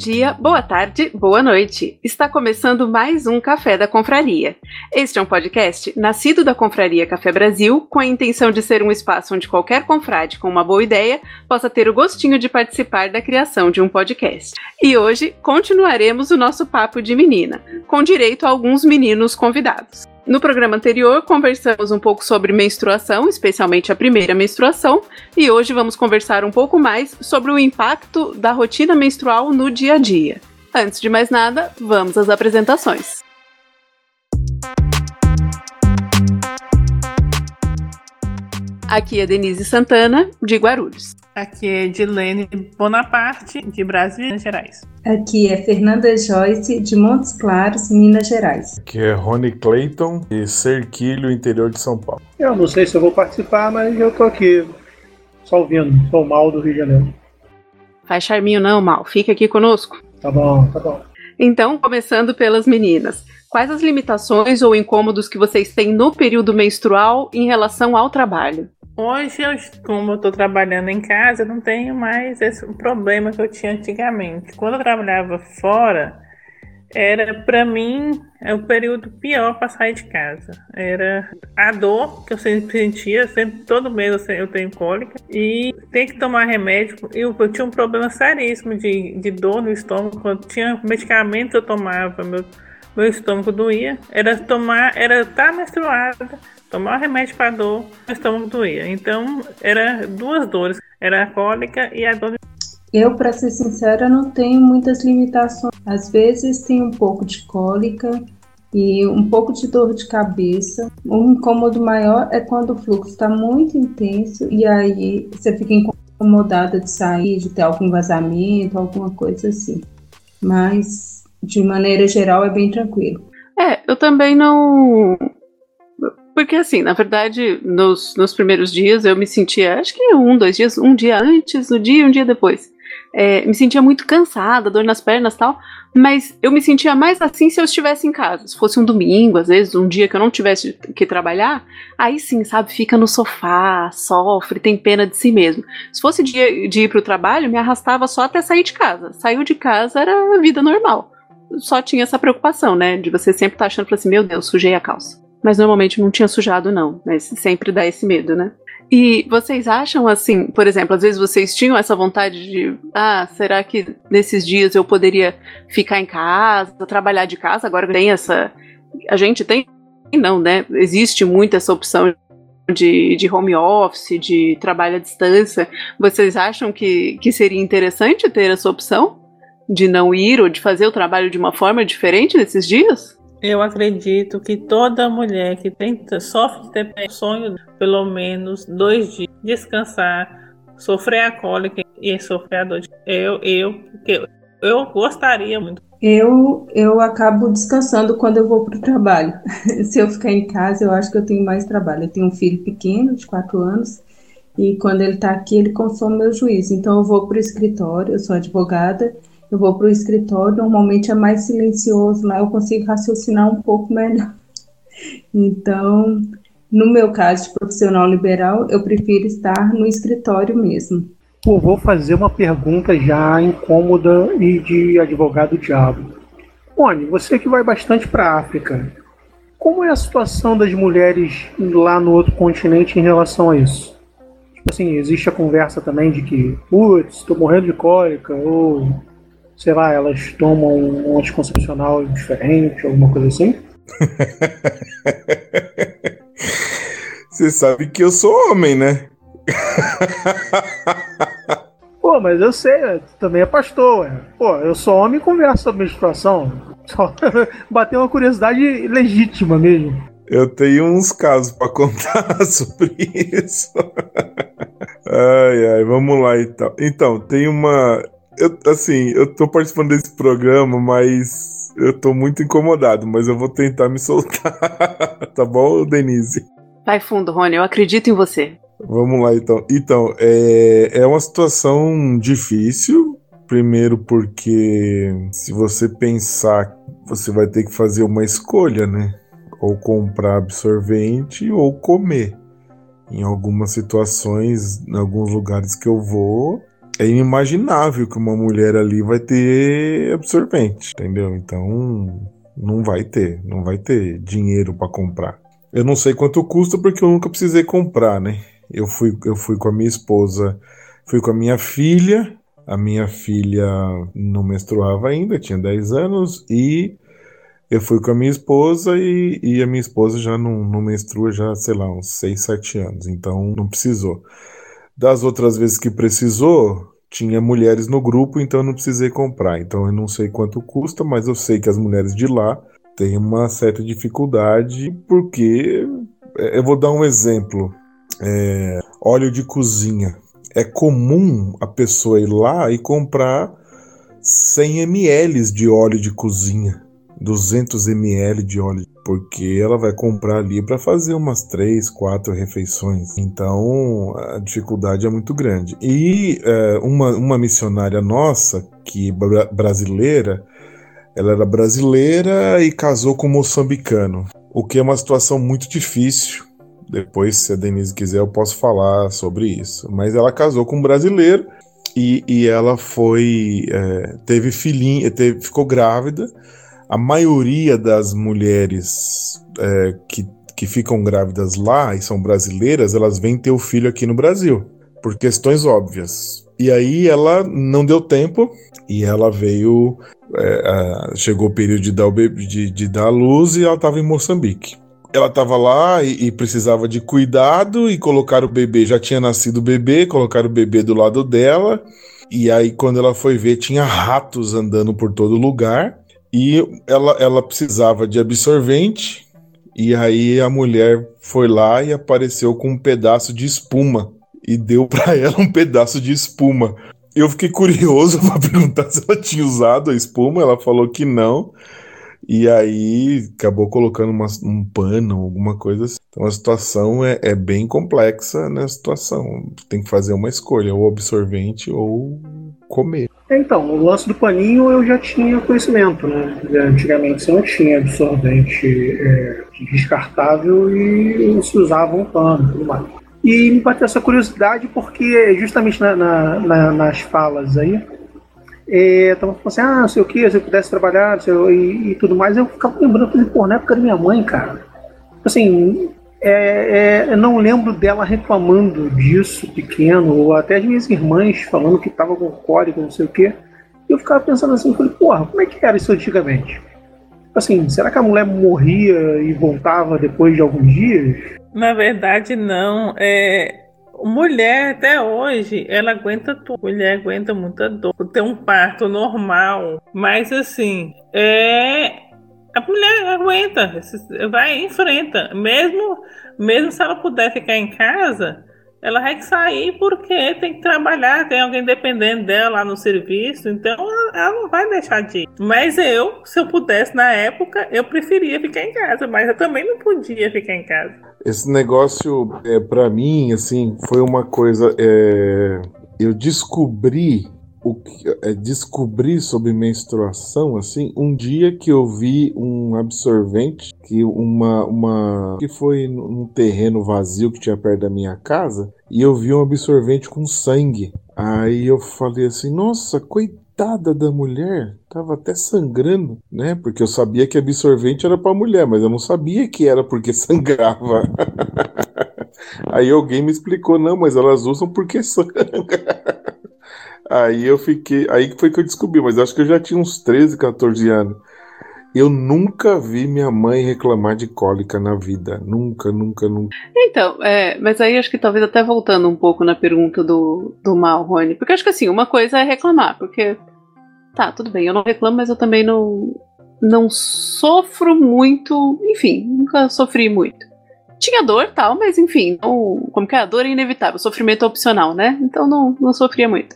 dia, boa tarde, boa noite. Está começando mais um Café da Confraria. Este é um podcast nascido da Confraria Café Brasil, com a intenção de ser um espaço onde qualquer confrade com uma boa ideia possa ter o gostinho de participar da criação de um podcast. E hoje continuaremos o nosso papo de menina, com direito a alguns meninos convidados. No programa anterior, conversamos um pouco sobre menstruação, especialmente a primeira menstruação, e hoje vamos conversar um pouco mais sobre o impacto da rotina menstrual no dia a dia. Antes de mais nada, vamos às apresentações. Aqui é Denise Santana, de Guarulhos. Aqui é Dilene Bonaparte, de Brasília, Minas Gerais. Aqui é Fernanda Joyce, de Montes Claros, Minas Gerais. Aqui é Rony Clayton, de Serquilho, interior de São Paulo. Eu não sei se eu vou participar, mas eu tô aqui, só ouvindo. Sou mal do Rio de Janeiro. Faz charminho não, Mal. Fica aqui conosco. Tá bom, tá bom. Então, começando pelas meninas. Quais as limitações ou incômodos que vocês têm no período menstrual em relação ao trabalho? Hoje, eu, como eu estou trabalhando em casa, eu não tenho mais esse problema que eu tinha antigamente. Quando eu trabalhava fora, era para mim é o período pior para sair de casa. Era a dor que eu sempre sentia, sempre todo mês eu tenho cólica e tem que tomar remédio. Eu, eu tinha um problema seríssimo de, de dor no estômago. Quando tinha medicamento eu tomava, meu, meu estômago doía. Era tomar, era estar tá menstruada tomar remédio para dor, o estômago doía. Então, era duas dores, era a cólica e a dor. Eu, para ser sincera, não tenho muitas limitações. Às vezes tem um pouco de cólica e um pouco de dor de cabeça. Um incômodo maior é quando o fluxo está muito intenso e aí você fica incomodada de sair, de ter algum vazamento, alguma coisa assim. Mas, de maneira geral, é bem tranquilo. É, eu também não porque, assim, na verdade, nos, nos primeiros dias eu me sentia, acho que um, dois dias, um dia antes, no dia um dia depois. É, me sentia muito cansada, dor nas pernas tal, mas eu me sentia mais assim se eu estivesse em casa. Se fosse um domingo, às vezes, um dia que eu não tivesse que trabalhar, aí sim, sabe, fica no sofá, sofre, tem pena de si mesmo. Se fosse dia de ir para o trabalho, me arrastava só até sair de casa. Saiu de casa era vida normal. Só tinha essa preocupação, né, de você sempre estar tá achando assim, meu Deus, sujei a calça mas normalmente não tinha sujado, não. Mas sempre dá esse medo, né? E vocês acham assim, por exemplo, às vezes vocês tinham essa vontade de, ah, será que nesses dias eu poderia ficar em casa, trabalhar de casa? Agora tem essa. A gente tem, não, né? Existe muito essa opção de, de home office, de trabalho à distância. Vocês acham que, que seria interessante ter essa opção de não ir ou de fazer o trabalho de uma forma diferente nesses dias? Eu acredito que toda mulher que tem, sofre de ter sonho pelo menos dois dias descansar, sofrer a cólica e sofrer a dor. Eu, eu, eu, eu gostaria muito. Eu, eu acabo descansando quando eu vou para o trabalho. Se eu ficar em casa, eu acho que eu tenho mais trabalho. Eu tenho um filho pequeno, de quatro anos, e quando ele está aqui, ele consome meu juízo. Então, eu vou para o escritório, eu sou advogada, eu vou para o escritório, normalmente é mais silencioso, lá eu consigo raciocinar um pouco melhor. Então, no meu caso de profissional liberal, eu prefiro estar no escritório mesmo. Vou fazer uma pergunta já incômoda e de advogado diabo. Rony, você que vai bastante para a África, como é a situação das mulheres lá no outro continente em relação a isso? Tipo assim, existe a conversa também de que, putz, estou morrendo de cólica, ou sei lá, elas tomam um anticoncepcional diferente, alguma coisa assim? Você sabe que eu sou homem, né? Pô, mas eu sei, tu também é pastor, ué. Pô, eu sou homem e converso sobre menstruação. Só bater uma curiosidade legítima mesmo. Eu tenho uns casos para contar sobre isso. ai, ai, vamos lá então. Então, tem uma eu, assim, eu tô participando desse programa, mas eu tô muito incomodado, mas eu vou tentar me soltar. tá bom, Denise? Vai fundo, Rony, eu acredito em você. Vamos lá, então. Então, é, é uma situação difícil. Primeiro, porque se você pensar, você vai ter que fazer uma escolha, né? Ou comprar absorvente ou comer. Em algumas situações, em alguns lugares que eu vou, é inimaginável que uma mulher ali vai ter absorvente, entendeu? Então não vai ter, não vai ter dinheiro para comprar. Eu não sei quanto custa porque eu nunca precisei comprar, né? Eu fui, eu fui com a minha esposa, fui com a minha filha. A minha filha não menstruava ainda, tinha 10 anos, e eu fui com a minha esposa e, e a minha esposa já não, não menstrua já, sei lá, uns 6, 7 anos, então não precisou. Das outras vezes que precisou, tinha mulheres no grupo, então eu não precisei comprar. Então eu não sei quanto custa, mas eu sei que as mulheres de lá têm uma certa dificuldade, porque é, eu vou dar um exemplo. É, óleo de cozinha. É comum a pessoa ir lá e comprar 100 ml de óleo de cozinha, 200 ml de óleo, porque ela vai comprar ali para fazer umas três, quatro refeições. Então a dificuldade é muito grande. E é, uma, uma missionária nossa, que brasileira, ela era brasileira e casou com um moçambicano, o que é uma situação muito difícil depois, se a Denise quiser, eu posso falar sobre isso. Mas ela casou com um brasileiro e, e ela foi. É, teve filhinho, teve, ficou grávida. A maioria das mulheres é, que, que ficam grávidas lá e são brasileiras, elas vêm ter o filho aqui no Brasil, por questões óbvias. E aí ela não deu tempo e ela veio. É, chegou o período de dar, o bebê, de, de dar a luz e ela estava em Moçambique ela estava lá e, e, precisava de cuidado e colocar o bebê, já tinha nascido o bebê, colocar o bebê do lado dela. E aí quando ela foi ver, tinha ratos andando por todo lugar e ela, ela precisava de absorvente. E aí a mulher foi lá e apareceu com um pedaço de espuma e deu para ela um pedaço de espuma. Eu fiquei curioso para perguntar se ela tinha usado a espuma, ela falou que não. E aí acabou colocando uma, um pano, alguma coisa assim. Então a situação é, é bem complexa na situação. Tem que fazer uma escolha, ou absorvente ou comer. Então, o lance do paninho eu já tinha conhecimento, né? Antigamente você não tinha absorvente é, descartável e se usava um pano e tudo mais. E me bateu essa curiosidade porque justamente na, na, na, nas falas aí, é, tava falando assim, ah, não sei o que, se eu pudesse trabalhar sei, e, e, tudo mais, eu ficava lembrando, pô, na época da minha mãe, cara, assim, é, é, eu não lembro dela reclamando disso pequeno, ou até as minhas irmãs falando que tava com cólica, não sei o que. Eu ficava pensando assim, falei, porra, como é que era isso antigamente? Assim, será que a mulher morria e voltava depois de alguns dias? Na verdade, não. É, Mulher, até hoje, ela aguenta tudo. Mulher aguenta muita dor. Tem um parto normal. Mas, assim, é. A mulher aguenta, vai enfrenta. Mesmo, mesmo se ela puder ficar em casa, ela vai sair porque tem que trabalhar, tem alguém dependendo dela lá no serviço, então ela, não vai deixar de ir. Mas eu, se eu pudesse na época, eu preferia ficar em casa, mas eu também não podia ficar em casa. Esse negócio, é, para mim, assim, foi uma coisa. É, eu descobri o é, descobrir sobre menstruação assim um dia que eu vi um absorvente que uma uma que foi num terreno vazio que tinha perto da minha casa e eu vi um absorvente com sangue. Aí eu falei assim nossa coitada da mulher tava até sangrando né? Porque eu sabia que absorvente era para mulher mas eu não sabia que era porque sangrava. Aí alguém me explicou não mas elas usam porque sangra Aí eu fiquei. Aí foi que eu descobri, mas acho que eu já tinha uns 13, 14 anos. Eu nunca vi minha mãe reclamar de cólica na vida. Nunca, nunca, nunca. Então, é, mas aí acho que talvez até voltando um pouco na pergunta do, do Mal, Rony. Porque acho que assim, uma coisa é reclamar, porque. Tá, tudo bem, eu não reclamo, mas eu também não, não sofro muito. Enfim, nunca sofri muito. Tinha dor tal, mas enfim, não, como que é? A dor é inevitável, sofrimento é opcional, né? Então não, não sofria muito.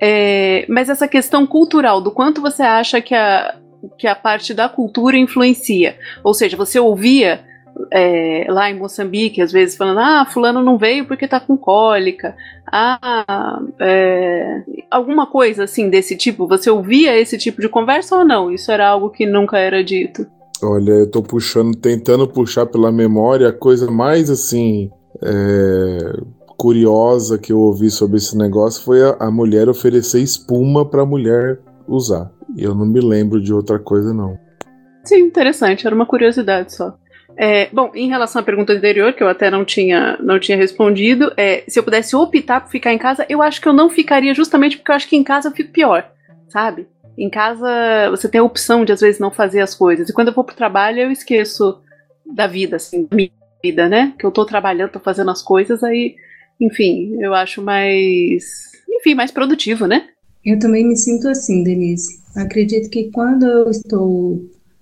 É, mas essa questão cultural, do quanto você acha que a, que a parte da cultura influencia? Ou seja, você ouvia é, lá em Moçambique, às vezes falando, ah, fulano não veio porque tá com cólica, ah, é, alguma coisa assim desse tipo, você ouvia esse tipo de conversa ou não? Isso era algo que nunca era dito? Olha, eu tô puxando, tentando puxar pela memória a coisa mais assim, é, curiosa que eu ouvi sobre esse negócio foi a, a mulher oferecer espuma para a mulher usar. Eu não me lembro de outra coisa, não. Sim, interessante, era uma curiosidade só. É, bom, em relação à pergunta anterior, que eu até não tinha, não tinha respondido, é, se eu pudesse optar por ficar em casa, eu acho que eu não ficaria justamente porque eu acho que em casa eu fico pior, sabe? Em casa você tem a opção de às vezes não fazer as coisas. E quando eu vou pro trabalho, eu esqueço da vida, assim, da minha vida, né? Que eu tô trabalhando, tô fazendo as coisas, aí, enfim, eu acho mais, enfim, mais produtivo, né? Eu também me sinto assim, Denise. Acredito que quando eu estou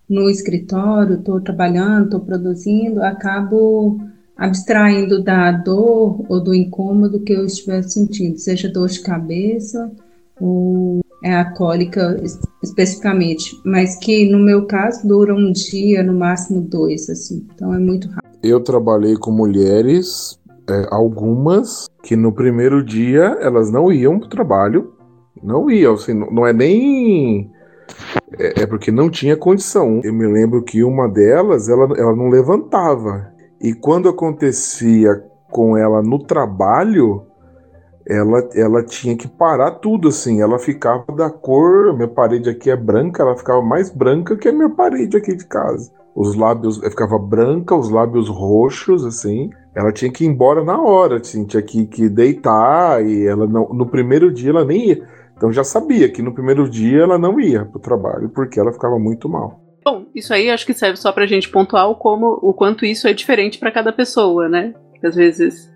no escritório, estou trabalhando, estou produzindo, acabo abstraindo da dor ou do incômodo que eu estiver sentindo, seja dor de cabeça ou é a cólica especificamente, mas que no meu caso dura um dia, no máximo dois, assim, então é muito rápido. Eu trabalhei com mulheres, é, algumas, que no primeiro dia elas não iam para o trabalho, não iam, assim, não é nem é, é, porque não tinha condição. Eu me lembro que uma delas, ela, ela não levantava. E quando acontecia com ela no trabalho, ela, ela tinha que parar tudo assim. Ela ficava da cor, minha parede aqui é branca, ela ficava mais branca que a minha parede aqui de casa. Os lábios ficava branca, os lábios roxos assim. Ela tinha que ir embora na hora, assim, tinha que, que deitar e ela não, no primeiro dia ela nem ia. Então já sabia que no primeiro dia ela não ia para o trabalho porque ela ficava muito mal. Bom, isso aí acho que serve só para a gente pontuar o, como, o quanto isso é diferente para cada pessoa, né? Às vezes.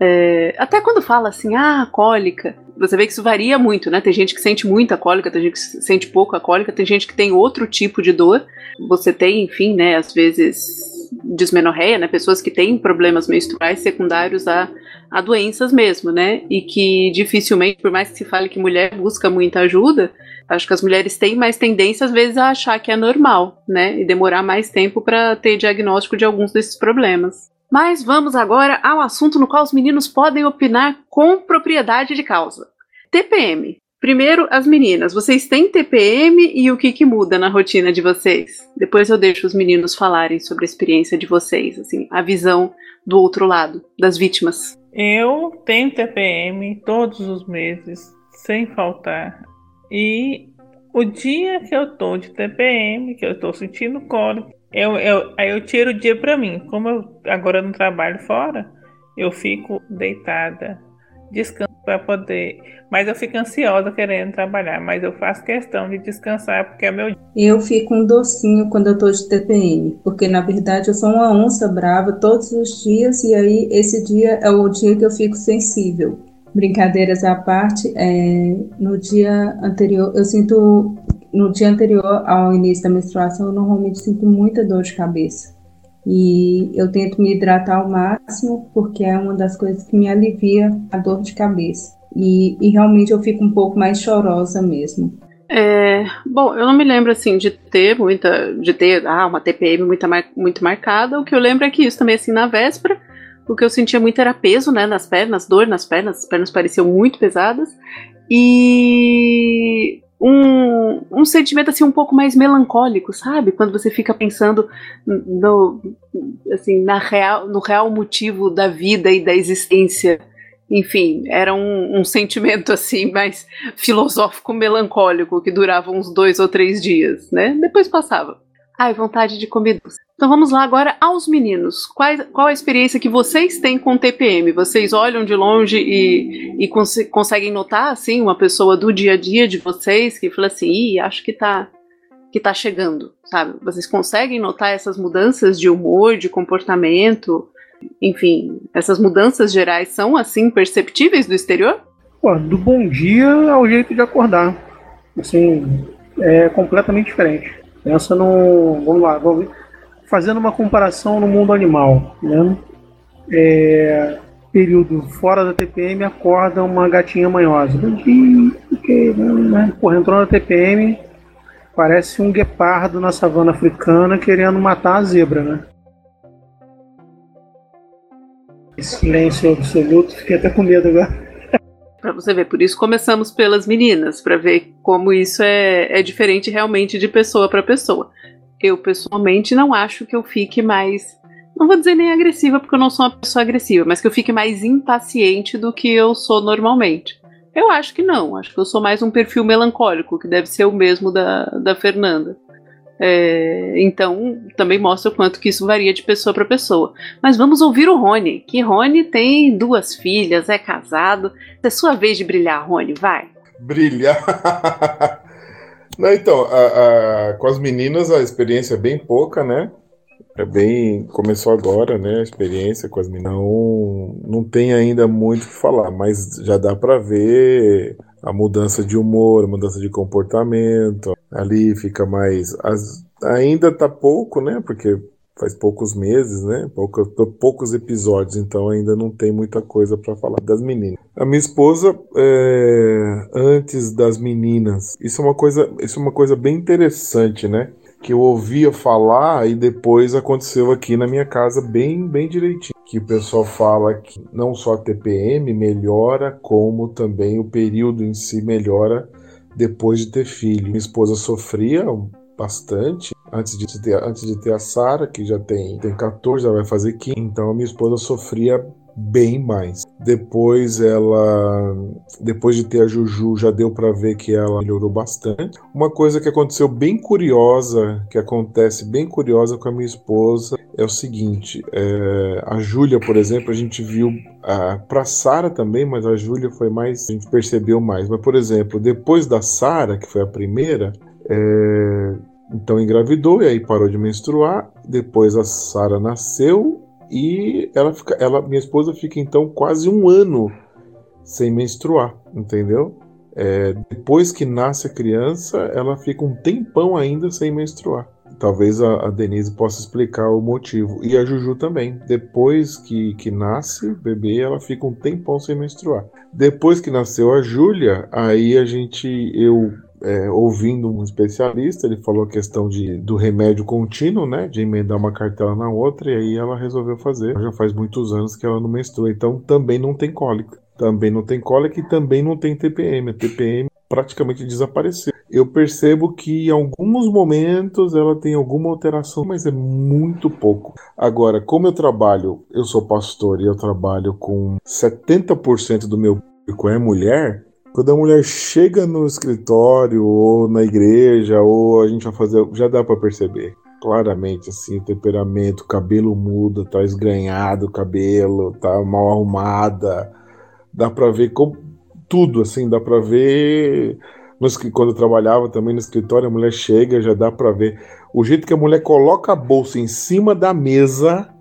É, até quando fala assim, ah, cólica, você vê que isso varia muito, né? Tem gente que sente muita cólica, tem gente que sente pouco a cólica, tem gente que tem outro tipo de dor. Você tem, enfim, né, às vezes dismenorreia, né? Pessoas que têm problemas menstruais secundários a a doenças mesmo, né? E que dificilmente, por mais que se fale que mulher busca muita ajuda, acho que as mulheres têm mais tendência às vezes a achar que é normal, né? E demorar mais tempo para ter diagnóstico de alguns desses problemas. Mas vamos agora ao assunto no qual os meninos podem opinar com propriedade de causa. TPM. Primeiro, as meninas, vocês têm TPM e o que, que muda na rotina de vocês? Depois eu deixo os meninos falarem sobre a experiência de vocês, assim, a visão do outro lado, das vítimas. Eu tenho TPM todos os meses, sem faltar. E o dia que eu tô de TPM, que eu tô sentindo cólica, eu, eu, aí eu tiro o dia para mim. Como eu agora não trabalho fora, eu fico deitada, descanso para poder. Mas eu fico ansiosa querendo trabalhar, mas eu faço questão de descansar porque é meu dia. Eu fico um docinho quando eu tô de TPM, porque na verdade eu sou uma onça brava todos os dias e aí esse dia é o dia que eu fico sensível. Brincadeiras à parte, é, no dia anterior, eu sinto, no dia anterior ao início da menstruação, eu normalmente sinto muita dor de cabeça. E eu tento me hidratar ao máximo, porque é uma das coisas que me alivia a dor de cabeça. E, e realmente eu fico um pouco mais chorosa mesmo. É, bom, eu não me lembro assim de ter muita, de ter ah, uma TPM muito, mar, muito marcada. O que eu lembro é que isso também assim na véspera, o que eu sentia muito era peso, né, nas pernas, dor nas pernas, as pernas pareciam muito pesadas e um, um sentimento assim um pouco mais melancólico, sabe? Quando você fica pensando no, assim, na real, no real motivo da vida e da existência. Enfim, era um, um sentimento assim mais filosófico, melancólico, que durava uns dois ou três dias, né? Depois passava. Ai, vontade de comer doce. Então vamos lá agora aos meninos. Qual, a experiência que vocês têm com TPM? Vocês olham de longe e, e cons conseguem notar, assim, uma pessoa do dia a dia de vocês que fala assim, Ih, acho que tá, que tá chegando, sabe? Vocês conseguem notar essas mudanças de humor, de comportamento? Enfim, essas mudanças gerais são, assim, perceptíveis do exterior? Pô, do bom dia ao jeito de acordar. Assim, é completamente diferente. Pensa no. Vamos lá, vamos fazendo uma comparação no mundo animal. Né? É, período fora da TPM acorda uma gatinha manhosa. Porque, né? Porra, entrou na TPM, parece um guepardo na savana africana querendo matar a zebra, né? Silêncio absoluto, fiquei até com medo agora. Para você ver, por isso começamos pelas meninas, para ver como isso é, é diferente realmente de pessoa para pessoa. Eu pessoalmente não acho que eu fique mais não vou dizer nem agressiva, porque eu não sou uma pessoa agressiva, mas que eu fique mais impaciente do que eu sou normalmente. Eu acho que não, acho que eu sou mais um perfil melancólico, que deve ser o mesmo da, da Fernanda. É, então, também mostra o quanto que isso varia de pessoa para pessoa. Mas vamos ouvir o Rony, que Rony tem duas filhas, é casado. É sua vez de brilhar, Rony, vai. Brilhar. Não, então, a, a, com as meninas a experiência é bem pouca, né? É bem. Começou agora, né? A experiência com as meninas. Não, não tem ainda muito o que falar, mas já dá para ver a mudança de humor, a mudança de comportamento. Ali fica mais. As, ainda tá pouco, né? Porque faz poucos meses, né? Poucos, poucos episódios, então ainda não tem muita coisa para falar das meninas. A minha esposa, é, antes das meninas, isso é uma coisa, isso é uma coisa bem interessante, né? Que eu ouvia falar e depois aconteceu aqui na minha casa bem, bem direitinho. Que o pessoal fala que não só a TPM melhora, como também o período em si melhora depois de ter filho. Minha esposa sofria bastante antes de ter, antes de ter a Sara, que já tem, tem 14, já vai fazer 15. Então a minha esposa sofria bem mais. Depois ela, depois de ter a Juju, já deu para ver que ela melhorou bastante. Uma coisa que aconteceu bem curiosa, que acontece bem curiosa com a minha esposa, é o seguinte: é, a Júlia, por exemplo, a gente viu para Sara também, mas a Júlia foi mais, a gente percebeu mais. Mas por exemplo, depois da Sara, que foi a primeira, é, então engravidou e aí parou de menstruar. Depois a Sara nasceu e ela fica, ela, minha esposa fica então quase um ano sem menstruar, entendeu? É, depois que nasce a criança, ela fica um tempão ainda sem menstruar. Talvez a, a, Denise possa explicar o motivo. E a Juju também. Depois que, que nasce o bebê, ela fica um tempão sem menstruar. Depois que nasceu a Júlia, aí a gente, eu é, ouvindo um especialista, ele falou a questão de, do remédio contínuo, né? De emendar uma cartela na outra, e aí ela resolveu fazer. Já faz muitos anos que ela não menstrua, então também não tem cólica. Também não tem cólica e também não tem TPM. A TPM praticamente desapareceu. Eu percebo que em alguns momentos ela tem alguma alteração, mas é muito pouco. Agora, como eu trabalho, eu sou pastor e eu trabalho com 70% do meu público é mulher, quando a mulher chega no escritório ou na igreja, ou a gente vai fazer, já dá para perceber claramente assim, o temperamento, o cabelo muda, tá esgranhado o cabelo, tá mal arrumada. Dá para ver como tudo assim, dá para ver quando eu trabalhava também no escritório, a mulher chega, já dá para ver o jeito que a mulher coloca a bolsa em cima da mesa,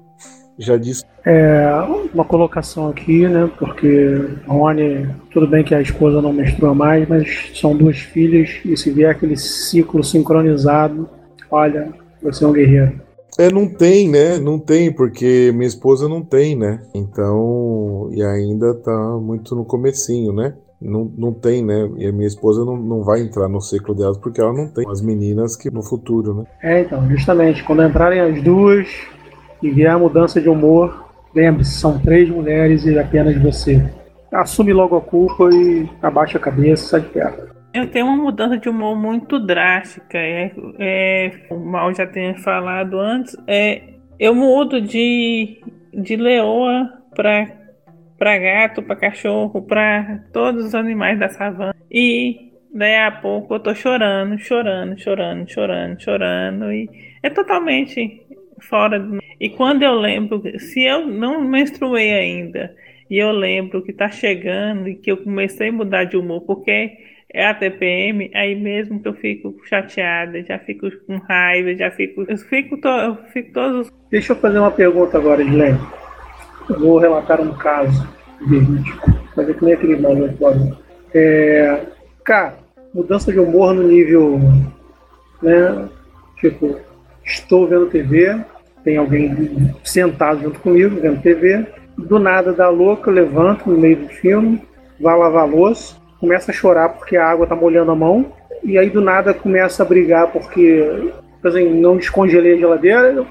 já diz. É, uma colocação aqui, né? Porque Rony, tudo bem que a esposa não menstrua mais, mas são duas filhas e se vier aquele ciclo sincronizado, olha, você é um guerreiro. É, não tem, né? Não tem, porque minha esposa não tem, né? Então, e ainda tá muito no comecinho, né? Não, não tem, né? E a minha esposa não, não vai entrar no ciclo delas porque ela não tem as meninas que no futuro, né? É, então, justamente, quando entrarem as duas, e vier a mudança de humor, lembre-se, são três mulheres e apenas você. Assume logo a culpa e abaixa a cabeça, sai de perto. Eu tenho uma mudança de humor muito drástica. É, é, o Mal já tenha falado antes. É, eu mudo de, de leoa para para gato, para cachorro, para todos os animais da savana. E daí a pouco eu tô chorando, chorando, chorando, chorando, chorando. E é totalmente fora. E quando eu lembro, se eu não menstruei ainda, e eu lembro que tá chegando e que eu comecei a mudar de humor, porque é a TPM, aí mesmo que eu fico chateada, já fico com raiva, já fico. Eu fico, to, eu fico todos. Deixa eu fazer uma pergunta agora, Guilherme. Eu vou relatar um caso verídico, mas é que nem aquele nome É, cara, mudança de humor no nível. Né, tipo, estou vendo TV, tem alguém sentado junto comigo, vendo TV. Do nada dá louca, levanto no meio do filme, vá lavar louça, começa a chorar porque a água tá molhando a mão, e aí do nada começa a brigar porque assim, não descongelei a geladeira.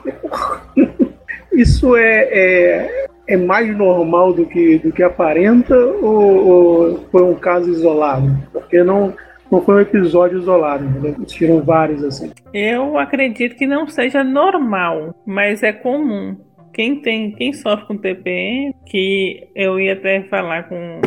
Isso é, é, é, mais normal do que, do que aparenta ou, ou foi um caso isolado? Porque não, não foi um episódio isolado, entendeu? Existiram vários assim. Eu acredito que não seja normal, mas é comum. quem tem, quem sofre com TPM, que eu ia até falar com.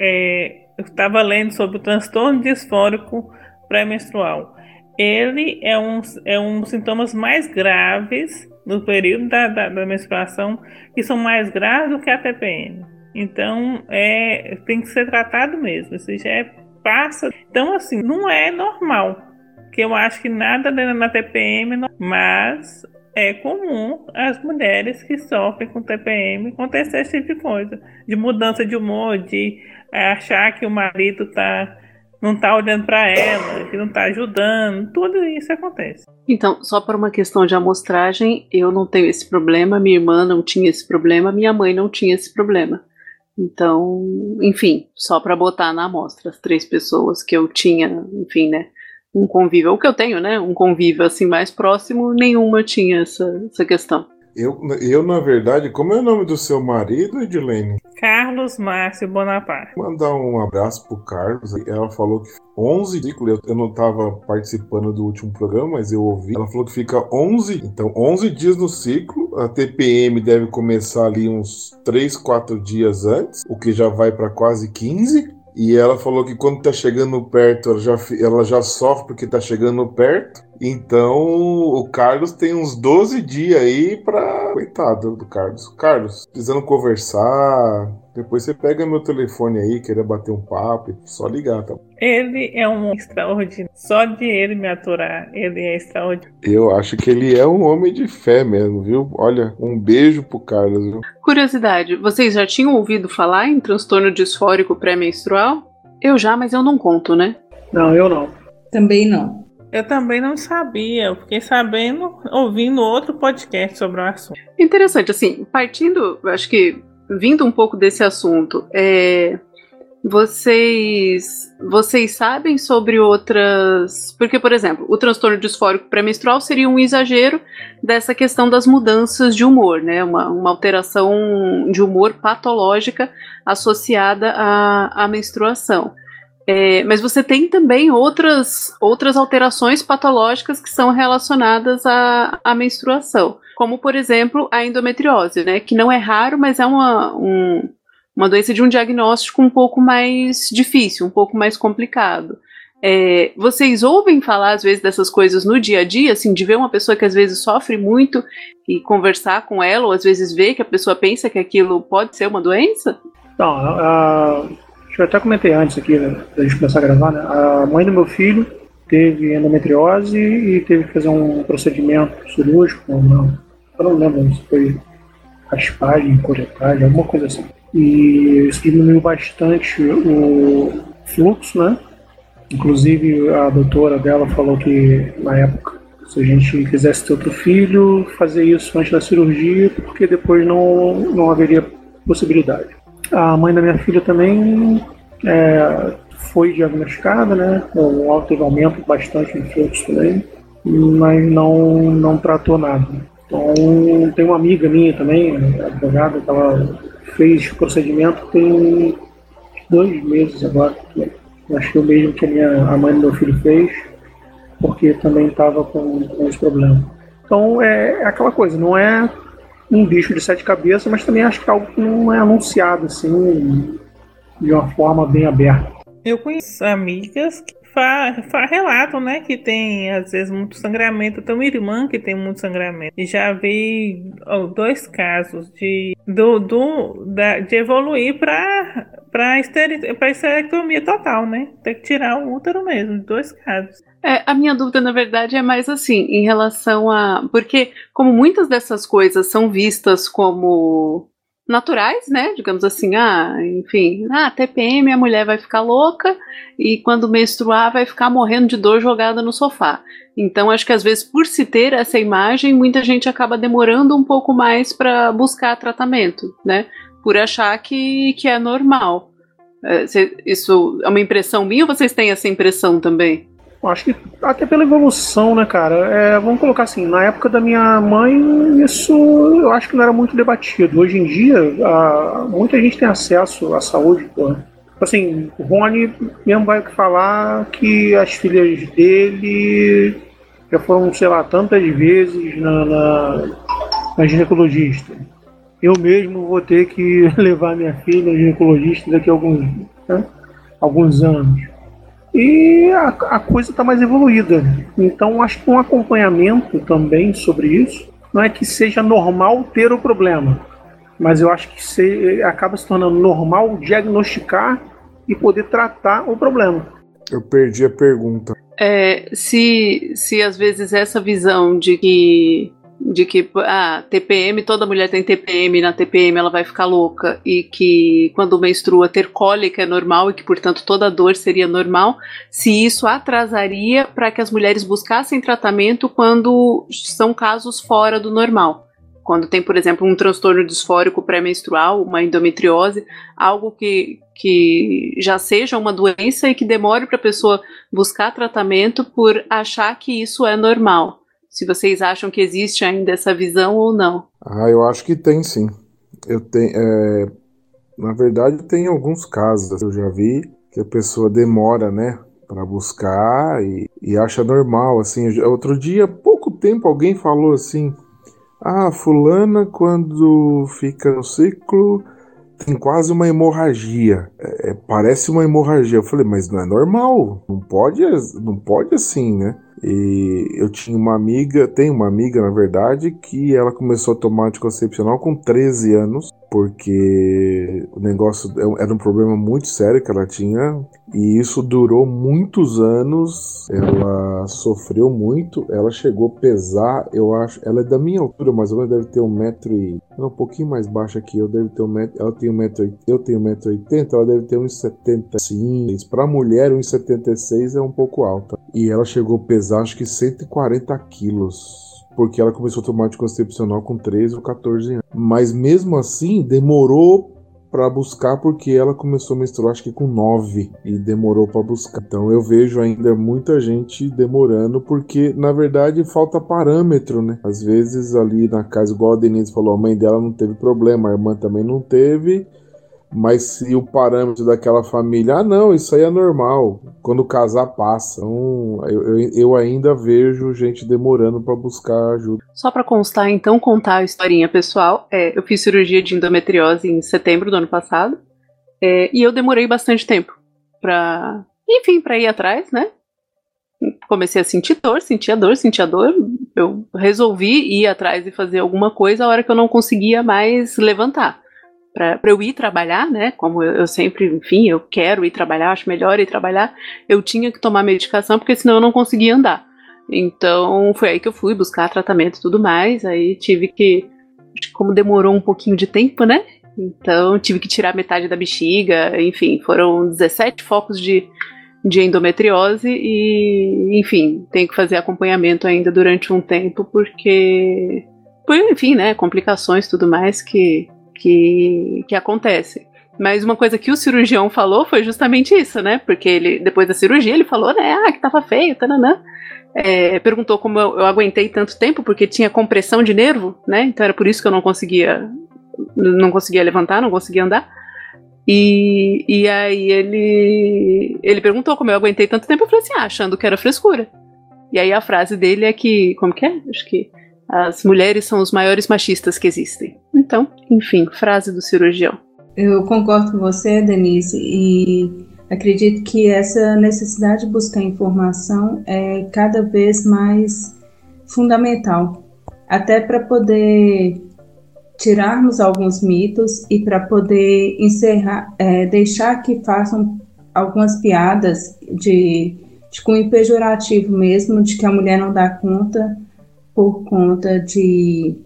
É, eu estava lendo sobre o transtorno disfórico pré-menstrual. Ele é um, é um dos sintomas mais graves no período da, da, da, menstruação, que são mais graves do que a TPM. Então, é, tem que ser tratado mesmo. Isso já é, passa. Então, assim, não é normal. Que eu acho que nada na TPM, mas é comum as mulheres que sofrem com TPM acontecer esse tipo de coisa, de mudança de humor, de achar que o marido tá não tá olhando para ela, que não tá ajudando, tudo isso acontece. Então, só por uma questão de amostragem, eu não tenho esse problema, minha irmã não tinha esse problema, minha mãe não tinha esse problema. Então, enfim, só para botar na amostra as três pessoas que eu tinha, enfim, né, um convívio, o que eu tenho, né, um convívio assim mais próximo, nenhuma tinha essa, essa questão. Eu, eu, na verdade, como é o nome do seu marido, Edilene? Carlos Márcio Bonaparte. Mandar um abraço pro Carlos. Ela falou que 11 ciclos, eu não estava participando do último programa, mas eu ouvi. Ela falou que fica 11, então 11 dias no ciclo. A TPM deve começar ali uns 3, 4 dias antes, o que já vai para quase 15. E ela falou que quando tá chegando perto, ela já, ela já sofre porque tá chegando perto. Então, o Carlos tem uns 12 dias aí pra. Coitado do Carlos. Carlos, precisando conversar. Depois você pega meu telefone aí, querer bater um papo, só ligar, tá? Ele é um extraordinário. Só de ele me aturar, ele é extraordinário. Eu acho que ele é um homem de fé mesmo, viu? Olha, um beijo pro Carlos, viu? Curiosidade, vocês já tinham ouvido falar em transtorno disfórico pré-menstrual? Eu já, mas eu não conto, né? Não, eu não. Também não. Eu também não sabia, eu fiquei sabendo ouvindo outro podcast sobre o assunto. Interessante, assim, partindo, acho que vindo um pouco desse assunto, é, vocês vocês sabem sobre outras. Porque, por exemplo, o transtorno disfórico pré-menstrual seria um exagero dessa questão das mudanças de humor, né? Uma, uma alteração de humor patológica associada à, à menstruação. É, mas você tem também outras, outras alterações patológicas que são relacionadas à, à menstruação, como por exemplo a endometriose, né, que não é raro, mas é uma, um, uma doença de um diagnóstico um pouco mais difícil, um pouco mais complicado. É, vocês ouvem falar às vezes dessas coisas no dia a dia, assim, de ver uma pessoa que às vezes sofre muito e conversar com ela, ou às vezes ver que a pessoa pensa que aquilo pode ser uma doença? Uh eu até comentei antes aqui, né, da gente começar a gravar, né? A mãe do meu filho teve endometriose e teve que fazer um procedimento cirúrgico, não, eu não lembro se foi raspagem, coletagem, alguma coisa assim. E isso diminuiu bastante o fluxo, né? Inclusive a doutora dela falou que na época, se a gente quisesse ter outro filho, fazer isso antes da cirurgia, porque depois não, não haveria possibilidade. A mãe da minha filha também é, foi diagnosticada, né? Com alto aumento bastante de fluxo também, mas não, não tratou nada. Então, tem uma amiga minha também, advogada, que ela fez procedimento tem dois meses agora. Acho que o mesmo que a, minha, a mãe do meu filho fez, porque também estava com, com esse problema. Então, é, é aquela coisa, não é um bicho de sete cabeças, mas também acho que é algo que não é anunciado assim de uma forma bem aberta. Eu conheço amigas que fa, fa, relatam, né, que tem às vezes muito sangramento. Tem uma irmã que tem muito sangramento. E já vi oh, dois casos de, do, do, da, de evoluir para para esterectomia total, né? Tem que tirar o útero mesmo, dois casos. É, a minha dúvida, na verdade, é mais assim, em relação a. Porque, como muitas dessas coisas são vistas como naturais, né? Digamos assim, ah, enfim, ah, TPM a mulher vai ficar louca e quando menstruar vai ficar morrendo de dor jogada no sofá. Então acho que às vezes por se ter essa imagem, muita gente acaba demorando um pouco mais para buscar tratamento, né? Por achar que, que é normal. É, isso é uma impressão minha ou vocês têm essa impressão também? Acho que até pela evolução, né, cara? É, vamos colocar assim, na época da minha mãe, isso eu acho que não era muito debatido. Hoje em dia, a, muita gente tem acesso à saúde, pô. Assim, o Rony mesmo vai falar que as filhas dele já foram, sei lá, tantas vezes na, na, na ginecologista. Eu mesmo vou ter que levar minha filha ginecologista daqui a alguns, né, alguns anos. E a, a coisa está mais evoluída. Então, acho que um acompanhamento também sobre isso não é que seja normal ter o problema, mas eu acho que se, acaba se tornando normal diagnosticar e poder tratar o problema. Eu perdi a pergunta. É, se, se às vezes essa visão de que de que ah, TPM, toda mulher tem TPM, na TPM ela vai ficar louca, e que quando menstrua ter cólica é normal e que, portanto, toda dor seria normal, se isso atrasaria para que as mulheres buscassem tratamento quando são casos fora do normal. Quando tem, por exemplo, um transtorno disfórico pré-menstrual, uma endometriose, algo que, que já seja uma doença e que demore para a pessoa buscar tratamento por achar que isso é normal. Se vocês acham que existe ainda essa visão ou não. Ah, eu acho que tem sim. Eu tenho, é... na verdade, tem alguns casos eu já vi que a pessoa demora, né, para buscar e, e acha normal. Assim, outro dia, pouco tempo, alguém falou assim ah, fulana, quando fica no ciclo, tem quase uma hemorragia. É, é, parece uma hemorragia. Eu falei, mas não é normal. Não pode, não pode assim, né? E eu tinha uma amiga, tenho uma amiga, na verdade, que ela começou a tomar anticoncepcional com 13 anos porque o negócio é era um problema muito sério que ela tinha e isso durou muitos anos. Ela sofreu muito, ela chegou a pesar, eu acho, ela é da minha altura, ou menos deve ter um metro e um pouquinho mais baixa que eu, deve ter um metro, ela tem um metro, eu tenho um metro e oitenta, ela deve ter uns 75. Para mulher, uns 76 é um pouco alta. E ela chegou a pesar acho que 140 quilos porque ela começou a tomar anticoncepcional com 13 ou 14 anos. Mas mesmo assim, demorou para buscar porque ela começou a menstruar acho que com 9 e demorou para buscar. Então eu vejo ainda muita gente demorando porque na verdade falta parâmetro, né? Às vezes ali na casa igual a Denise falou, a mãe dela não teve problema, a irmã também não teve mas se o parâmetro daquela família, ah, não, isso aí é normal, quando casar passa. Então, eu, eu, eu ainda vejo gente demorando para buscar ajuda. Só para constar, então, contar a historinha pessoal, é, eu fiz cirurgia de endometriose em setembro do ano passado, é, e eu demorei bastante tempo para, enfim, para ir atrás, né? Comecei a sentir dor, sentia dor, sentia dor. Eu resolvi ir atrás e fazer alguma coisa a hora que eu não conseguia mais levantar para eu ir trabalhar, né? Como eu, eu, sempre, enfim, eu quero ir trabalhar, acho melhor ir trabalhar, eu tinha que tomar medicação porque senão eu não conseguia andar. Então foi aí que eu fui buscar tratamento e tudo mais. Aí tive que, como demorou um pouquinho de tempo, né? Então tive que tirar metade da bexiga, enfim, foram 17 focos de, de endometriose e, enfim, tenho que fazer acompanhamento ainda durante um tempo porque, por, enfim, né, complicações tudo mais que que, que acontece. Mas uma coisa que o cirurgião falou foi justamente isso, né? Porque ele, depois da cirurgia, ele falou, né? Ah, que tava feio, tananã. É, perguntou como eu, eu, aguentei tanto tempo, porque tinha compressão de nervo, né? Então era por isso que eu não conseguia, não conseguia levantar, não conseguia andar. E, e aí ele, ele perguntou como eu aguentei tanto tempo. Eu falei assim, ah, achando que era frescura. E aí a frase dele é que, como que é? Acho que as mulheres são os maiores machistas que existem. Então, enfim, frase do cirurgião. Eu concordo com você, Denise, e acredito que essa necessidade de buscar informação é cada vez mais fundamental, até para poder tirarmos alguns mitos e para poder encerrar, é, deixar que façam algumas piadas de, de cunho pejorativo mesmo, de que a mulher não dá conta por conta de,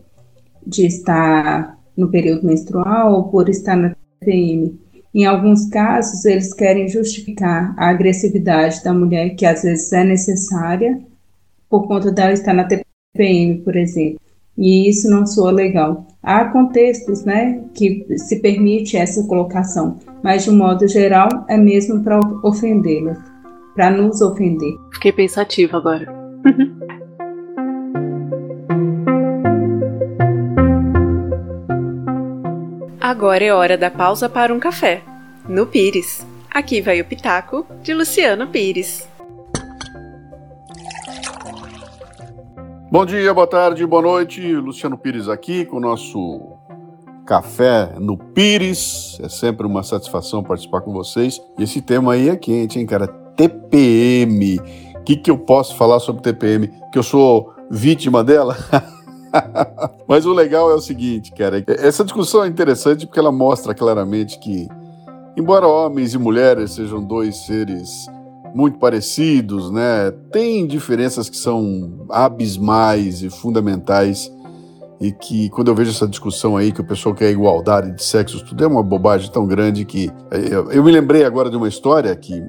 de estar no período menstrual ou por estar na TPM. Em alguns casos, eles querem justificar a agressividade da mulher, que às vezes é necessária, por conta dela estar na TPM, por exemplo. E isso não soa legal. Há contextos né, que se permite essa colocação, mas de um modo geral é mesmo para ofendê-las, para nos ofender. Fiquei pensativa agora. Agora é hora da pausa para um café. No Pires. Aqui vai o Pitaco de Luciano Pires. Bom dia, boa tarde, boa noite. Luciano Pires aqui com o nosso café no Pires. É sempre uma satisfação participar com vocês. E esse tema aí é quente, hein, cara? TPM. O que, que eu posso falar sobre TPM? Que eu sou vítima dela? Mas o legal é o seguinte, cara. Essa discussão é interessante porque ela mostra claramente que, embora homens e mulheres sejam dois seres muito parecidos, né? Tem diferenças que são abismais e fundamentais e que quando eu vejo essa discussão aí que o pessoal quer igualdade de sexos, tudo é uma bobagem tão grande que eu, eu me lembrei agora de uma história que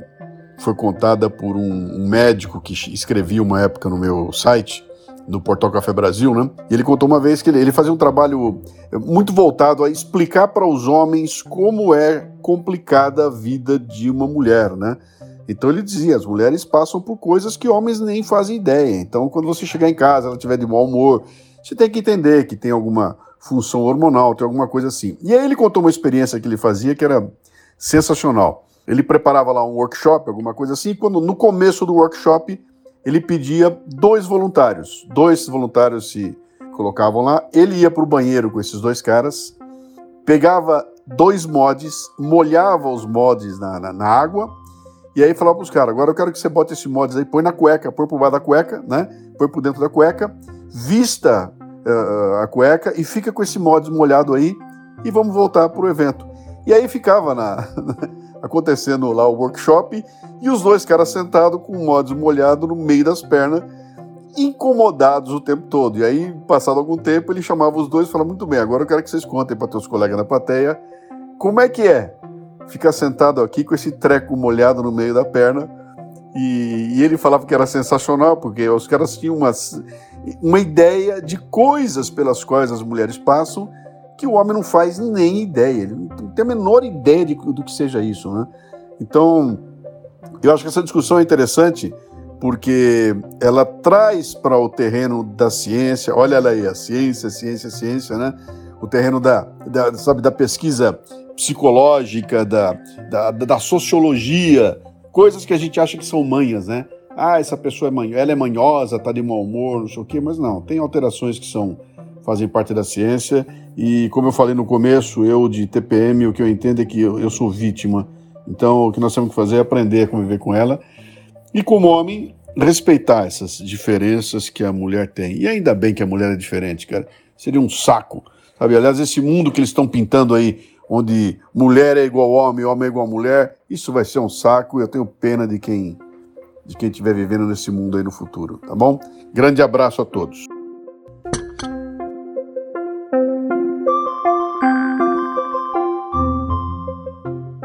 foi contada por um, um médico que escrevia uma época no meu site no Portal Café Brasil, né? E ele contou uma vez que ele, ele fazia um trabalho muito voltado a explicar para os homens como é complicada a vida de uma mulher, né? Então ele dizia: as mulheres passam por coisas que homens nem fazem ideia. Então, quando você chegar em casa, ela estiver de mau humor, você tem que entender que tem alguma função hormonal, tem alguma coisa assim. E aí ele contou uma experiência que ele fazia que era sensacional. Ele preparava lá um workshop, alguma coisa assim, e quando no começo do workshop ele pedia dois voluntários. Dois voluntários se colocavam lá, ele ia para o banheiro com esses dois caras, pegava dois mods, molhava os mods na, na, na água e aí falava pros caras, agora eu quero que você bote esse mods aí, põe na cueca, põe por baixo da cueca, né? Põe por dentro da cueca, vista uh, a cueca e fica com esse mods molhado aí e vamos voltar pro evento. E aí ficava na, acontecendo lá o workshop e os dois caras sentados com o mods molhado no meio das pernas, incomodados o tempo todo. E aí, passado algum tempo, ele chamava os dois e falava: Muito bem, agora eu quero que vocês contem para teus colegas na plateia como é que é ficar sentado aqui com esse treco molhado no meio da perna. E, e, ele falava que era sensacional, porque os caras tinham uma, uma ideia de coisas pelas quais as mulheres passam que o homem não faz nem ideia, ele não tem a menor ideia de, do que seja isso. Né? Então, eu acho que essa discussão é interessante porque ela traz para o terreno da ciência, olha aí, a ciência, ciência, ciência, né? O terreno da, da sabe, da pesquisa psicológica, da, da, da, sociologia, coisas que a gente acha que são manhas, né? Ah, essa pessoa é manhosa, ela é manhosa, tá de mau humor, não sei o quê, mas não, tem alterações que são fazem parte da ciência e como eu falei no começo, eu de TPM, o que eu entendo é que eu, eu sou vítima. Então, o que nós temos que fazer é aprender a conviver com ela e como homem respeitar essas diferenças que a mulher tem. E ainda bem que a mulher é diferente, cara. Seria um saco, sabe? Aliás, esse mundo que eles estão pintando aí onde mulher é igual homem, homem é igual mulher, isso vai ser um saco eu tenho pena de quem de quem estiver vivendo nesse mundo aí no futuro, tá bom? Grande abraço a todos.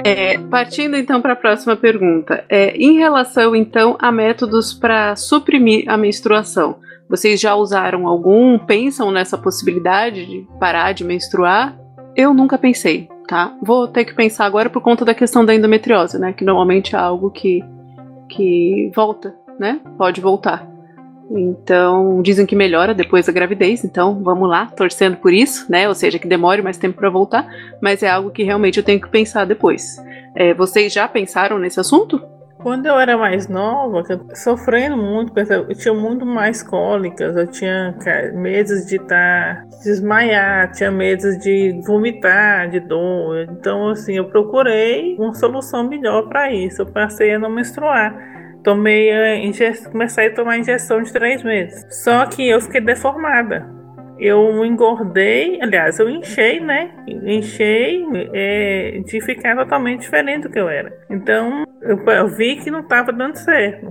É, partindo então para a próxima pergunta, é, em relação então a métodos para suprimir a menstruação, vocês já usaram algum? Pensam nessa possibilidade de parar de menstruar? Eu nunca pensei, tá? Vou ter que pensar agora por conta da questão da endometriose, né? Que normalmente é algo que, que volta, né? Pode voltar. Então, dizem que melhora depois da gravidez, então vamos lá, torcendo por isso, né? Ou seja, que demore mais tempo para voltar, mas é algo que realmente eu tenho que pensar depois. É, vocês já pensaram nesse assunto? Quando eu era mais nova, sofrendo muito, eu tinha muito mais cólicas, eu tinha meses de estar tá, desmaiar, tinha meses de vomitar, de dor. Então, assim, eu procurei uma solução melhor para isso. Eu passei a não menstruar. Tomei a comecei a tomar injeção de três meses. Só que eu fiquei deformada eu engordei, aliás, eu enchei, né? Enchei é, de ficar totalmente diferente do que eu era. Então, eu, eu vi que não estava dando certo.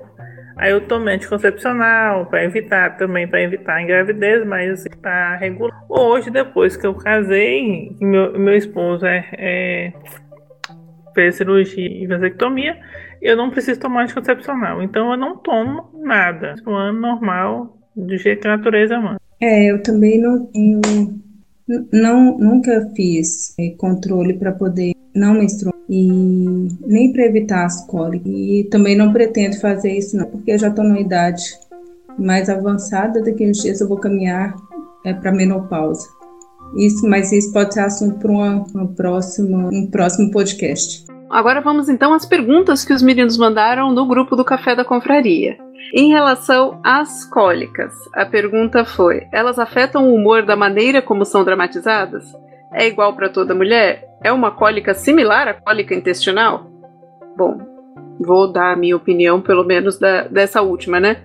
Aí eu tomei anticoncepcional para evitar também, para evitar a gravidez, mas está regular. Hoje, depois que eu casei, meu, meu esposo é, é, fez cirurgia e vasectomia, eu não preciso tomar anticoncepcional. Então eu não tomo nada. Um ano normal, do jeito que a natureza manda. É, eu também não tenho, não, nunca fiz é, controle para poder não menstruar e nem para evitar as cólicas. E também não pretendo fazer isso não, porque eu já estou numa idade mais avançada, daqui uns dias eu vou caminhar é, para menopausa. Isso, mas isso pode ser assunto para um próximo podcast. Agora vamos então às perguntas que os meninos mandaram no grupo do Café da Confraria. Em relação às cólicas, a pergunta foi: elas afetam o humor da maneira como são dramatizadas? É igual para toda mulher? É uma cólica similar à cólica intestinal? Bom, vou dar a minha opinião, pelo menos da, dessa última, né?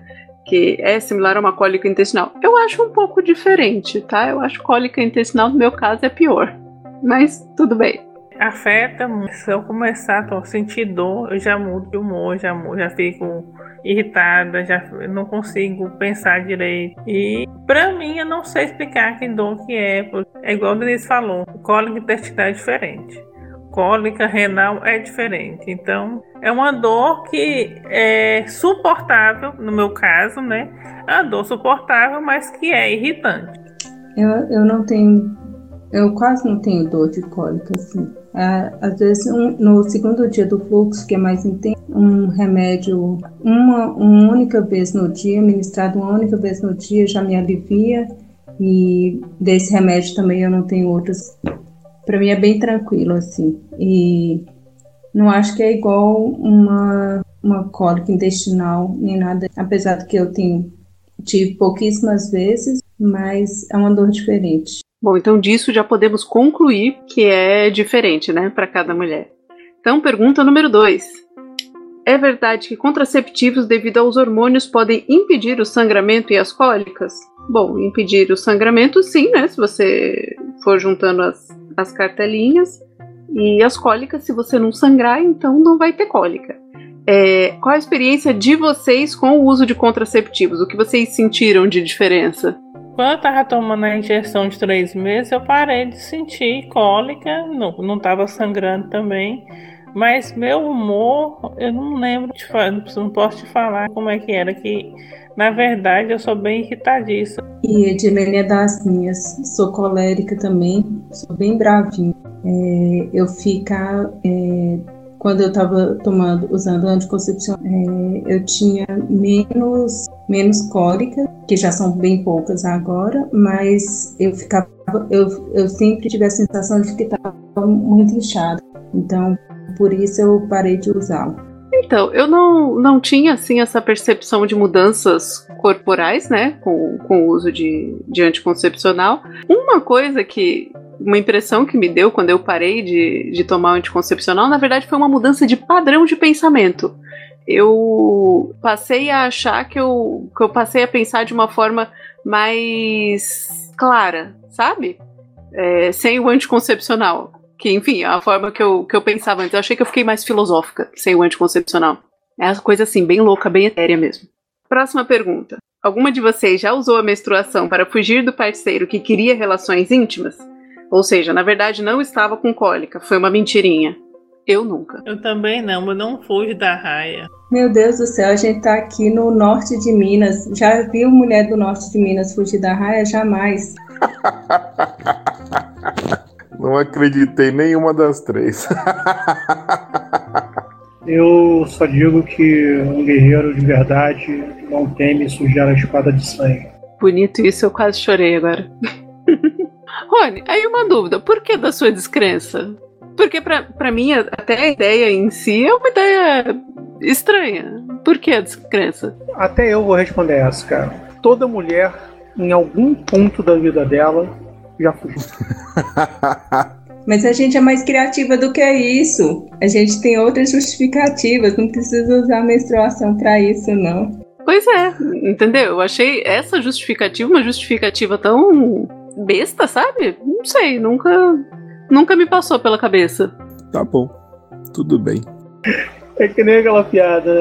Que é similar a uma cólica intestinal. Eu acho um pouco diferente, tá? Eu acho cólica intestinal, no meu caso, é pior. Mas tudo bem. Afeta, se eu começar a sentir dor, eu já mudo de humor, já, já fico irritada, já não consigo pensar direito. E para mim eu não sei explicar que dor que é. É igual o Denise falou, cólica intestinal é diferente. Cólica renal é diferente. Então, é uma dor que é suportável, no meu caso, né? É uma dor suportável, mas que é irritante. Eu, eu não tenho. Eu quase não tenho dor de cólica, assim. É, às vezes, um, no segundo dia do fluxo, que é mais intenso, um remédio uma, uma única vez no dia, ministrado uma única vez no dia, já me alivia. E desse remédio também eu não tenho outros. Para mim é bem tranquilo, assim. E não acho que é igual uma, uma cólica intestinal, nem nada. Apesar de que eu tenho, tive pouquíssimas vezes, mas é uma dor diferente. Bom, então disso já podemos concluir que é diferente, né, para cada mulher. Então, pergunta número 2. É verdade que contraceptivos devido aos hormônios podem impedir o sangramento e as cólicas? Bom, impedir o sangramento sim, né, se você for juntando as, as cartelinhas. E as cólicas, se você não sangrar, então não vai ter cólica. É, qual a experiência de vocês com o uso de contraceptivos? O que vocês sentiram de diferença? Quando eu tava tomando a injeção de três meses, eu parei de sentir cólica, não, não tava sangrando também. Mas meu humor, eu não lembro, de, não posso te falar como é que era, que na verdade eu sou bem irritadiça. E Edilene é das minhas, sou colérica também, sou bem bravinha. É, eu ficar é, quando eu estava tomando, usando anticoncepção, é, eu tinha menos, menos cólica, que já são bem poucas agora, mas eu ficava, eu, eu sempre tive a sensação de que estava muito inchada. Então, por isso eu parei de usá-lo. Então, eu não, não tinha assim essa percepção de mudanças corporais, né, com, com o uso de, de anticoncepcional. Uma coisa que uma impressão que me deu quando eu parei de, de tomar o anticoncepcional, na verdade, foi uma mudança de padrão de pensamento. Eu passei a achar que eu, que eu passei a pensar de uma forma mais clara, sabe? É, sem o anticoncepcional. Que, enfim, é a forma que eu, que eu pensava antes. Eu achei que eu fiquei mais filosófica sem o anticoncepcional. É uma coisa assim, bem louca, bem etérea mesmo. Próxima pergunta. Alguma de vocês já usou a menstruação para fugir do parceiro que queria relações íntimas? Ou seja, na verdade não estava com cólica, foi uma mentirinha. Eu nunca. Eu também não, eu não fujo da raia. Meu Deus do céu, a gente tá aqui no norte de Minas. Já viu mulher do norte de Minas fugir da raia? Jamais. Não acreditei nenhuma das três. Eu só digo que um guerreiro de verdade não teme sujar a espada de sangue. Bonito isso, eu quase chorei agora. Rony, aí uma dúvida, por que da sua descrença? Porque para mim até a ideia em si é uma ideia estranha. Por que a descrença? Até eu vou responder essa, cara. Toda mulher, em algum ponto da vida dela, já fugiu. Mas a gente é mais criativa do que isso. A gente tem outras justificativas, não precisa usar a menstruação para isso, não. Pois é, entendeu? Eu achei essa justificativa uma justificativa tão besta, sabe? Não sei, nunca, nunca me passou pela cabeça. Tá bom, tudo bem. É que nem aquela piada,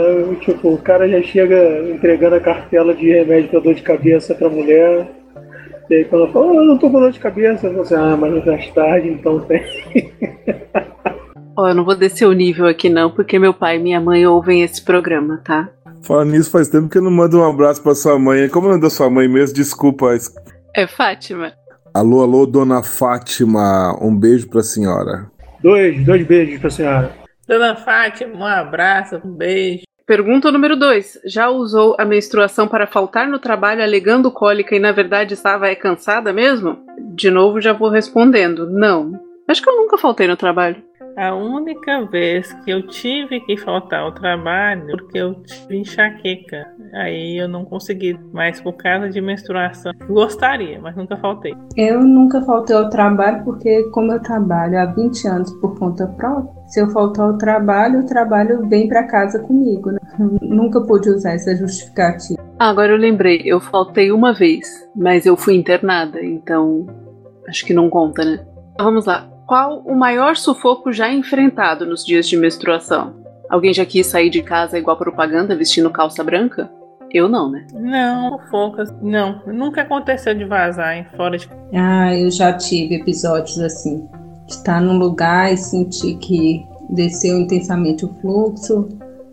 tipo, o cara já chega entregando a cartela de remédio pra dor de cabeça pra mulher. E aí quando ela fala, oh, eu não tô com dor de cabeça, você, ah, mas mais tarde, então tem. Ó, oh, eu não vou descer o nível aqui não, porque meu pai e minha mãe ouvem esse programa, tá? Falando nisso, faz tempo que eu não mando um abraço pra sua mãe. Como é da sua mãe mesmo? Desculpa. É Fátima. Alô, alô, dona Fátima, um beijo pra senhora. Dois, dois beijos pra senhora. Dona Fátima, um abraço, um beijo. Pergunta número 2. Já usou a menstruação para faltar no trabalho alegando cólica e na verdade estava é cansada mesmo? De novo já vou respondendo. Não. Acho que eu nunca faltei no trabalho. A única vez que eu tive que faltar ao trabalho porque eu tive enxaqueca. Aí eu não consegui mais por causa de menstruação. Gostaria, mas nunca faltei. Eu nunca faltei ao trabalho porque, como eu trabalho há 20 anos por conta própria, se eu faltar ao trabalho, o trabalho vem para casa comigo. Né? nunca pude usar essa justificativa. Ah, agora eu lembrei, eu faltei uma vez, mas eu fui internada, então acho que não conta, né? Vamos lá. Qual o maior sufoco já enfrentado nos dias de menstruação? Alguém já quis sair de casa igual propaganda vestindo calça branca? Eu não, né? Não, fofocas. Não, nunca aconteceu de vazar em fora de. Ah, eu já tive episódios assim. De estar num lugar e sentir que desceu intensamente o fluxo,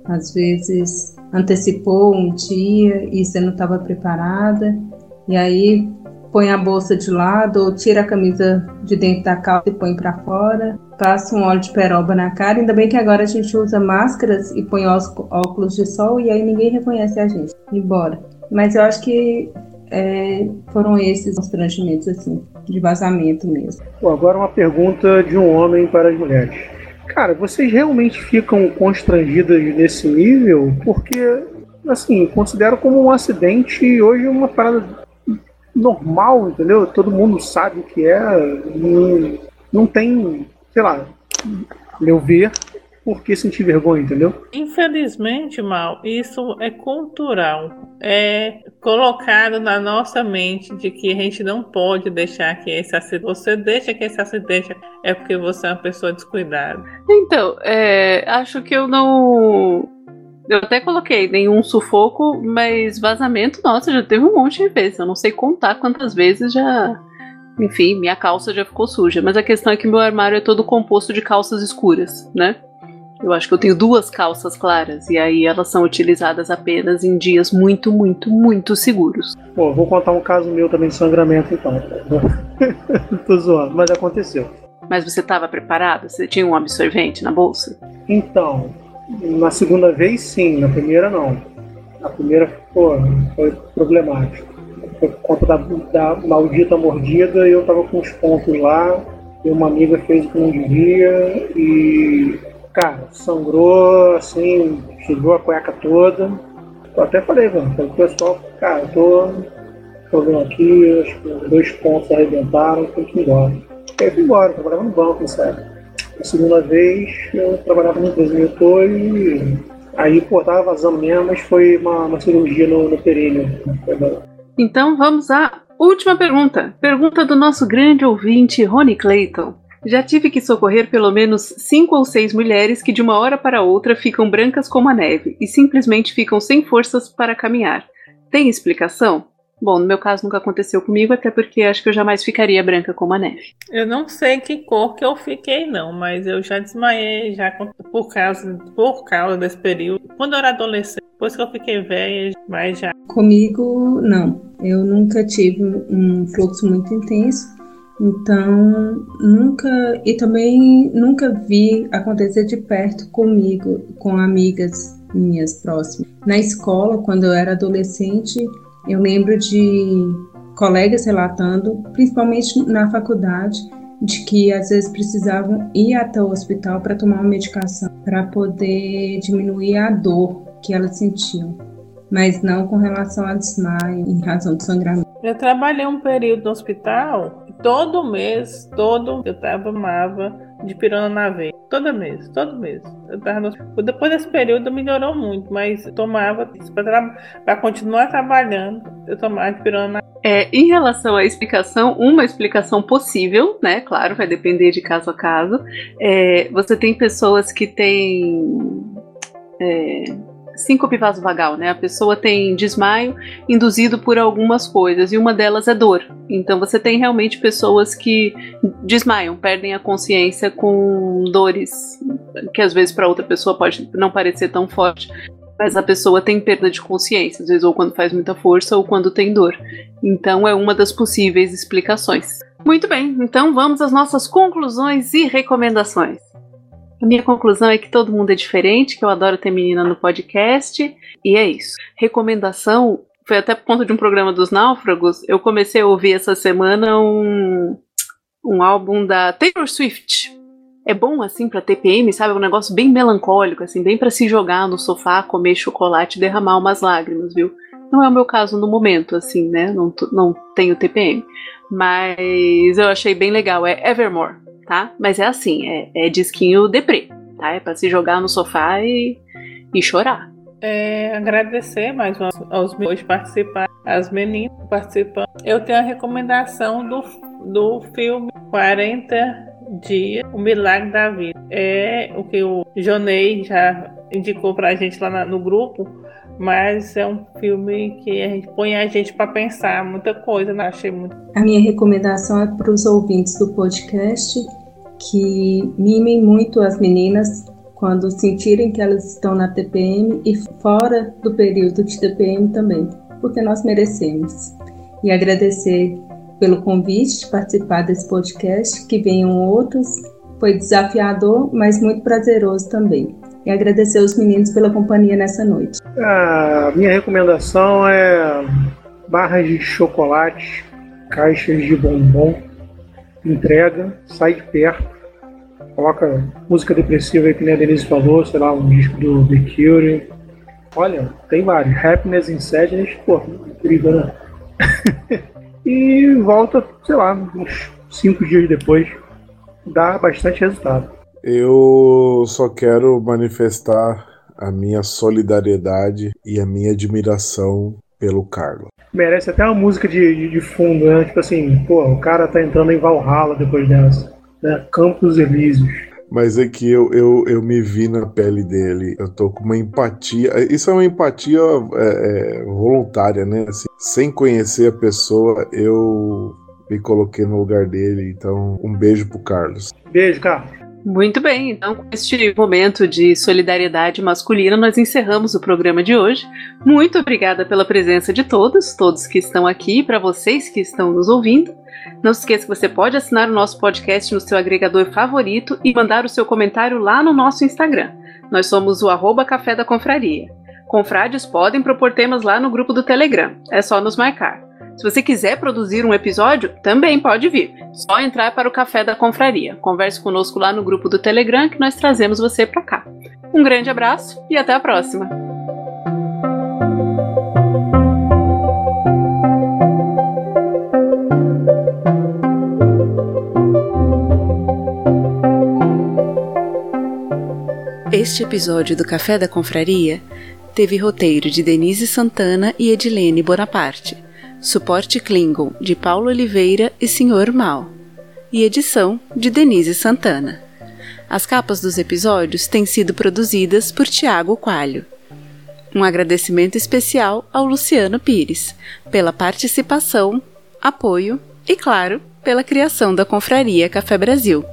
às vezes antecipou um dia e você não estava preparada, e aí põe a bolsa de lado ou tira a camisa de dentro da calça e põe para fora, passa um óleo de peroba na cara. Ainda bem que agora a gente usa máscaras e põe óculos de sol e aí ninguém reconhece a gente. Embora. Mas eu acho que é, foram esses constrangimentos assim, de vazamento mesmo. Agora uma pergunta de um homem para as mulheres. Cara, vocês realmente ficam constrangidas nesse nível? Porque, assim, considero como um acidente e hoje uma parada normal, entendeu? Todo mundo sabe o que é, não, não tem, sei lá, meu ver, por que sentir vergonha, entendeu? Infelizmente, Mal, isso é cultural. É colocado na nossa mente de que a gente não pode deixar que esse acidente. Você deixa que esse acidente é porque você é uma pessoa descuidada. Então, é, acho que eu não eu até coloquei nenhum sufoco, mas vazamento, nossa, já teve um monte de vezes. Eu não sei contar quantas vezes já. Enfim, minha calça já ficou suja. Mas a questão é que meu armário é todo composto de calças escuras, né? Eu acho que eu tenho duas calças claras e aí elas são utilizadas apenas em dias muito, muito, muito seguros. Pô, vou contar um caso meu também de sangramento então. Tô zoando, mas aconteceu. Mas você estava preparado? Você tinha um absorvente na bolsa? Então, na segunda vez, sim. Na primeira, não. Na primeira, pô, foi problemático. Foi por conta da, da maldita mordida e eu tava com os pontos lá. E uma amiga fez o que não devia e, cara, sangrou, assim, chegou a cueca toda. Eu até falei, mano, o pessoal, cara, eu tô problema aqui, acho que dois pontos arrebentaram, tem que ir embora. Eu fui embora, trabalhava no banco, sério. A segunda vez eu trabalhava na empresa tô e aí, pô, tava vazando mesmo, mas foi uma, uma cirurgia no, no. Então vamos à última pergunta. Pergunta do nosso grande ouvinte, Rony Clayton. Já tive que socorrer pelo menos cinco ou seis mulheres que de uma hora para outra ficam brancas como a neve e simplesmente ficam sem forças para caminhar. Tem explicação? Bom, no meu caso nunca aconteceu comigo, até porque acho que eu jamais ficaria branca como a neve. Eu não sei que cor que eu fiquei, não, mas eu já desmaiei já por causa, por causa desse período. Quando eu era adolescente, depois que eu fiquei velha, mas já. Comigo, não. Eu nunca tive um fluxo muito intenso. Então, nunca e também nunca vi acontecer de perto comigo, com amigas minhas próximas. Na escola, quando eu era adolescente, eu lembro de colegas relatando, principalmente na faculdade, de que às vezes precisavam ir até o hospital para tomar uma medicação para poder diminuir a dor que elas sentiam, mas não com relação a desmaio em razão do sangramento. Eu trabalhei um período no hospital todo mês, todo eu tava amava de pirona na veia. Todo mês, todo mês. No... Depois desse período melhorou muito, mas tomava para tra... continuar trabalhando, eu tomava de pirona na é, em relação à explicação, uma explicação possível, né? Claro, vai depender de caso a caso. É, você tem pessoas que têm é, síncope vasovagal, né? A pessoa tem desmaio induzido por algumas coisas e uma delas é dor. Então você tem realmente pessoas que desmaiam, perdem a consciência com dores que às vezes para outra pessoa pode não parecer tão forte, mas a pessoa tem perda de consciência, às vezes ou quando faz muita força ou quando tem dor. Então é uma das possíveis explicações. Muito bem, então vamos às nossas conclusões e recomendações. A minha conclusão é que todo mundo é diferente, que eu adoro ter menina no podcast, e é isso. Recomendação foi até por conta de um programa dos náufragos. Eu comecei a ouvir essa semana um, um álbum da Taylor Swift. é bom assim para TPM, sabe? É um negócio bem melancólico, assim, bem para se jogar no sofá, comer chocolate e derramar umas lágrimas, viu? Não é o meu caso no momento, assim, né? Não, não tenho TPM. Mas eu achei bem legal. É Evermore, tá? Mas é assim, é, é disquinho deprê, tá? É pra se jogar no sofá e, e chorar. É, agradecer mais uma, aos meus participantes, as meninas participando. Eu tenho a recomendação do, do filme 40 Dias, O Milagre da Vida. É o que o Jonei já indicou pra gente lá na, no grupo, mas é um filme que a gente põe a gente para pensar muita coisa, né? Achei muito. A minha recomendação é para os ouvintes do podcast que mimem muito as meninas quando sentirem que elas estão na TPM e fora do período de TPM também, porque nós merecemos. E agradecer pelo convite de participar desse podcast, que venham outros. Foi desafiador, mas muito prazeroso também. E agradecer aos meninos pela companhia nessa noite. A minha recomendação é barras de chocolate, caixas de bombom, entrega, sai de perto coloca música depressiva que nem a Denise falou, sei lá, um disco do The Cure. Olha, tem vários. Happiness in Sadness, pô, incrível, né? e volta, sei lá, uns cinco dias depois. Dá bastante resultado. Eu só quero manifestar a minha solidariedade e a minha admiração pelo Carlos. Merece até uma música de, de fundo, né? Tipo assim, pô, o cara tá entrando em Valhalla depois dessa né? Campos Elíseos. Mas é que eu, eu, eu me vi na pele dele. Eu tô com uma empatia. Isso é uma empatia é, é, voluntária, né? Assim, sem conhecer a pessoa, eu me coloquei no lugar dele. Então, um beijo pro Carlos. Beijo, Carlos. Muito bem, então com este momento de solidariedade masculina, nós encerramos o programa de hoje. Muito obrigada pela presença de todos, todos que estão aqui, para vocês que estão nos ouvindo. Não se esqueça que você pode assinar o nosso podcast no seu agregador favorito e mandar o seu comentário lá no nosso Instagram. Nós somos o arroba Café da Confraria. Confrades podem propor temas lá no grupo do Telegram. É só nos marcar. Se você quiser produzir um episódio, também pode vir. Só entrar para o Café da Confraria. Converse conosco lá no grupo do Telegram que nós trazemos você para cá. Um grande abraço e até a próxima! Este episódio do Café da Confraria teve roteiro de Denise Santana e Edilene Bonaparte, suporte Klingon de Paulo Oliveira e Sr. Mal, e edição de Denise Santana. As capas dos episódios têm sido produzidas por Tiago Coalho. Um agradecimento especial ao Luciano Pires pela participação, apoio e, claro, pela criação da Confraria Café Brasil.